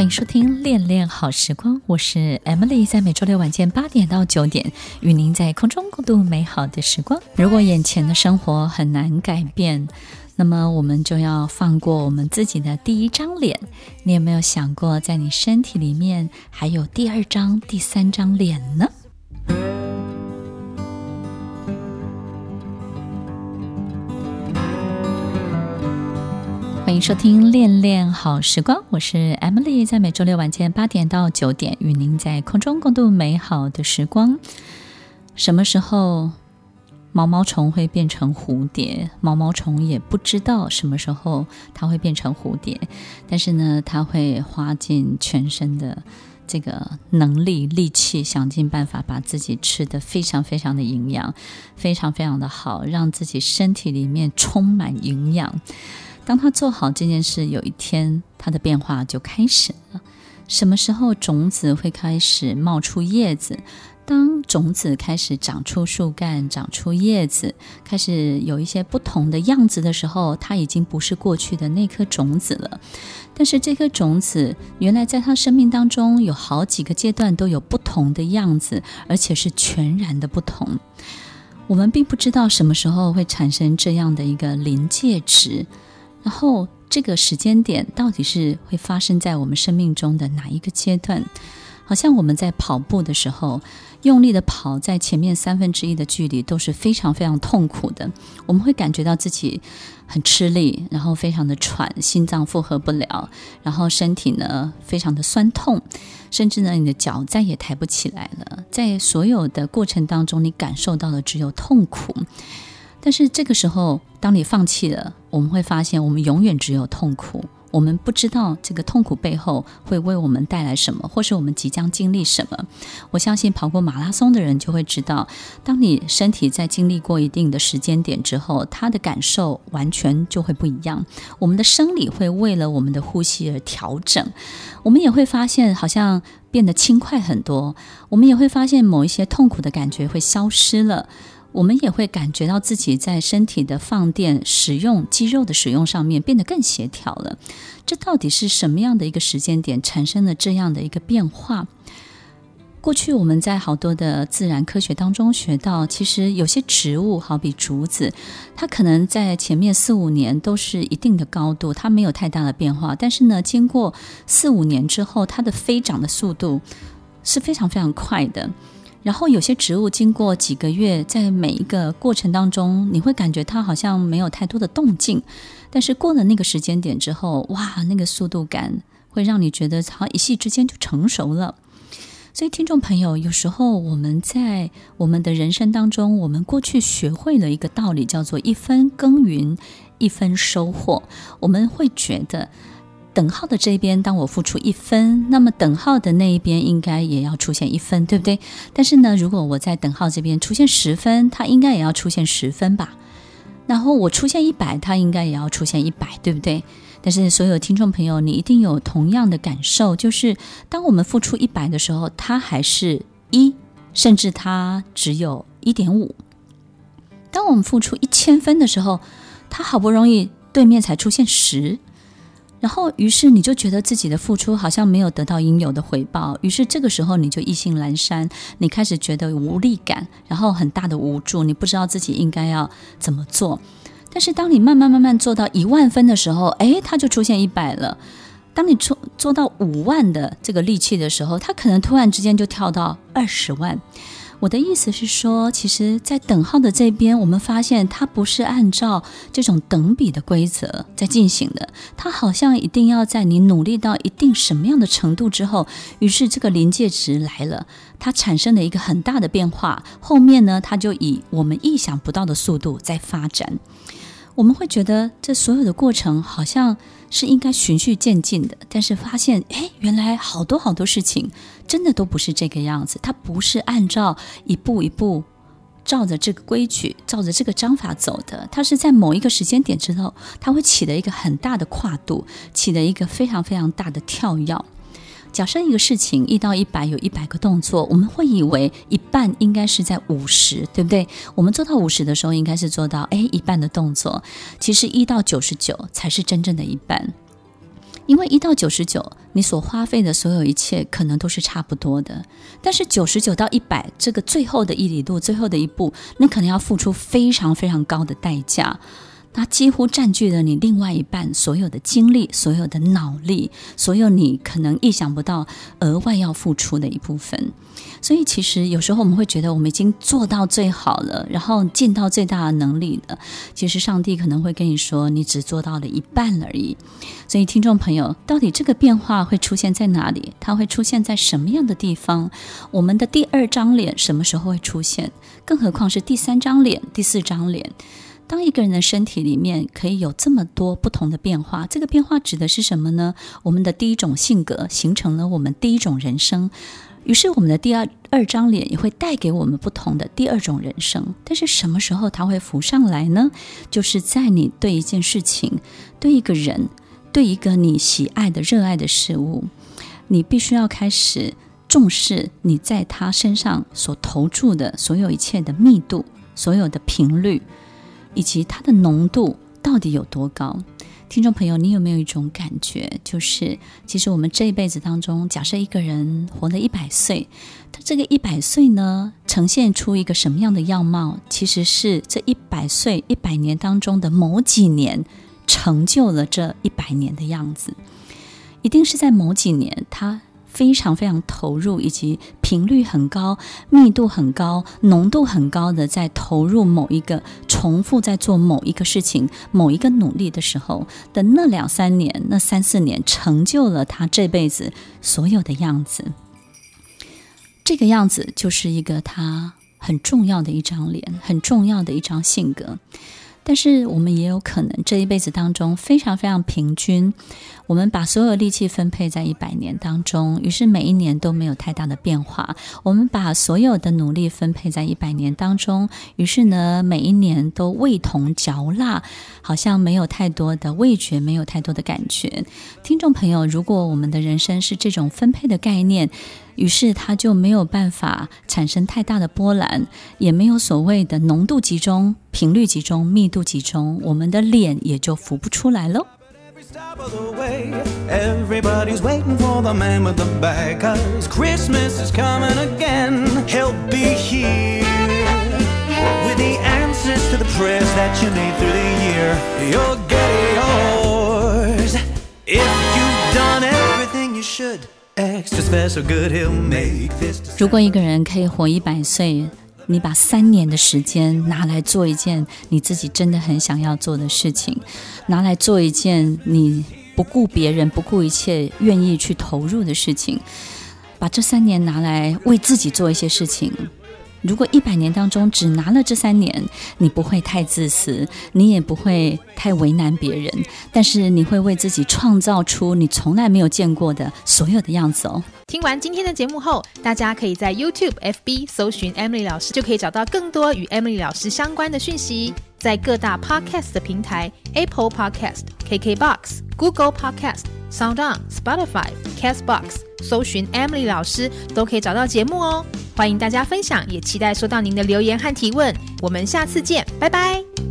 欢迎收听《恋恋好时光》，我是 Emily，在每周六晚间八点到九点，与您在空中共度美好的时光。如果眼前的生活很难改变，那么我们就要放过我们自己的第一张脸。你有没有想过，在你身体里面还有第二张、第三张脸呢？收听《恋恋好时光》，我是 Emily，在每周六晚间八点到九点，与您在空中共度美好的时光。什么时候毛毛虫会变成蝴蝶？毛毛虫也不知道什么时候它会变成蝴蝶，但是呢，它会花尽全身的这个能力、力气，想尽办法把自己吃得非常非常的营养，非常非常的好，让自己身体里面充满营养。当他做好这件事，有一天他的变化就开始了。什么时候种子会开始冒出叶子？当种子开始长出树干、长出叶子，开始有一些不同的样子的时候，它已经不是过去的那颗种子了。但是这颗种子原来在他生命当中有好几个阶段都有不同的样子，而且是全然的不同。我们并不知道什么时候会产生这样的一个临界值。然后，这个时间点到底是会发生在我们生命中的哪一个阶段？好像我们在跑步的时候，用力的跑，在前面三分之一的距离都是非常非常痛苦的。我们会感觉到自己很吃力，然后非常的喘，心脏负荷不了，然后身体呢非常的酸痛，甚至呢你的脚再也抬不起来了。在所有的过程当中，你感受到的只有痛苦。但是这个时候，当你放弃了，我们会发现，我们永远只有痛苦。我们不知道这个痛苦背后会为我们带来什么，或是我们即将经历什么。我相信跑过马拉松的人就会知道，当你身体在经历过一定的时间点之后，它的感受完全就会不一样。我们的生理会为了我们的呼吸而调整，我们也会发现好像变得轻快很多。我们也会发现某一些痛苦的感觉会消失了。我们也会感觉到自己在身体的放电、使用肌肉的使用上面变得更协调了。这到底是什么样的一个时间点产生了这样的一个变化？过去我们在好多的自然科学当中学到，其实有些植物，好比竹子，它可能在前面四五年都是一定的高度，它没有太大的变化。但是呢，经过四五年之后，它的飞长的速度是非常非常快的。然后有些植物经过几个月，在每一个过程当中，你会感觉它好像没有太多的动静，但是过了那个时间点之后，哇，那个速度感会让你觉得好像一夕之间就成熟了。所以，听众朋友，有时候我们在我们的人生当中，我们过去学会了一个道理，叫做一分耕耘一分收获，我们会觉得。等号的这边，当我付出一分，那么等号的那一边应该也要出现一分，对不对？但是呢，如果我在等号这边出现十分，它应该也要出现十分吧？然后我出现一百，它应该也要出现一百，对不对？但是所有听众朋友，你一定有同样的感受，就是当我们付出一百的时候，它还是一，甚至它只有一点五。当我们付出一千分的时候，它好不容易对面才出现十。然后，于是你就觉得自己的付出好像没有得到应有的回报，于是这个时候你就意兴阑珊，你开始觉得无力感，然后很大的无助，你不知道自己应该要怎么做。但是当你慢慢慢慢做到一万分的时候，哎，它就出现一百了。当你做做到五万的这个力气的时候，它可能突然之间就跳到二十万。我的意思是说，其实，在等号的这边，我们发现它不是按照这种等比的规则在进行的。它好像一定要在你努力到一定什么样的程度之后，于是这个临界值来了，它产生了一个很大的变化。后面呢，它就以我们意想不到的速度在发展。我们会觉得这所有的过程好像是应该循序渐进的，但是发现，哎，原来好多好多事情真的都不是这个样子。它不是按照一步一步照着这个规矩、照着这个章法走的。它是在某一个时间点之后，它会起的一个很大的跨度，起的一个非常非常大的跳跃。假设一个事情一到一百有一百个动作，我们会以为一半应该是在五十，对不对？我们做到五十的时候，应该是做到哎一半的动作。其实一到九十九才是真正的一半。因为一到九十九，你所花费的所有一切可能都是差不多的，但是九十九到一百这个最后的一里路，最后的一步，你可能要付出非常非常高的代价。它几乎占据了你另外一半所有的精力、所有的脑力、所有你可能意想不到额外要付出的一部分。所以，其实有时候我们会觉得我们已经做到最好了，然后尽到最大的能力了。其实，上帝可能会跟你说，你只做到了一半而已。所以，听众朋友，到底这个变化会出现在哪里？它会出现在什么样的地方？我们的第二张脸什么时候会出现？更何况是第三张脸、第四张脸？当一个人的身体里面可以有这么多不同的变化，这个变化指的是什么呢？我们的第一种性格形成了我们第一种人生，于是我们的第二二张脸也会带给我们不同的第二种人生。但是什么时候它会浮上来呢？就是在你对一件事情、对一个人、对一个你喜爱的、热爱的事物，你必须要开始重视你在他身上所投注的所有一切的密度、所有的频率。以及它的浓度到底有多高？听众朋友，你有没有一种感觉，就是其实我们这一辈子当中，假设一个人活了一百岁，他这个一百岁呢，呈现出一个什么样的样貌？其实是这一百岁、一百年当中的某几年，成就了这一百年的样子。一定是在某几年，他。非常非常投入，以及频率很高、密度很高、浓度很高的在投入某一个重复在做某一个事情、某一个努力的时候的那两三年、那三四年，成就了他这辈子所有的样子。这个样子就是一个他很重要的一张脸，很重要的一张性格。但是我们也有可能这一辈子当中非常非常平均，我们把所有力气分配在一百年当中，于是每一年都没有太大的变化。我们把所有的努力分配在一百年当中，于是呢，每一年都味同嚼蜡，好像没有太多的味觉，没有太多的感觉。听众朋友，如果我们的人生是这种分配的概念，于是它就没有办法产生太大的波澜，也没有所谓的浓度集中、频率集中、密度集中，我们的脸也就浮不出来喽。如果一个人可以活一百岁，你把三年的时间拿来做一件你自己真的很想要做的事情，拿来做一件你不顾别人、不顾一切愿意去投入的事情，把这三年拿来为自己做一些事情。如果一百年当中只拿了这三年，你不会太自私，你也不会太为难别人，但是你会为自己创造出你从来没有见过的所有的样子哦。听完今天的节目后，大家可以在 YouTube、FB 搜寻 Emily 老师，就可以找到更多与 Emily 老师相关的讯息。在各大 Podcast 的平台，Apple Podcast、KKBox、Google Podcast、SoundOn、Spotify、Castbox，搜寻 Emily 老师都可以找到节目哦。欢迎大家分享，也期待收到您的留言和提问。我们下次见，拜拜。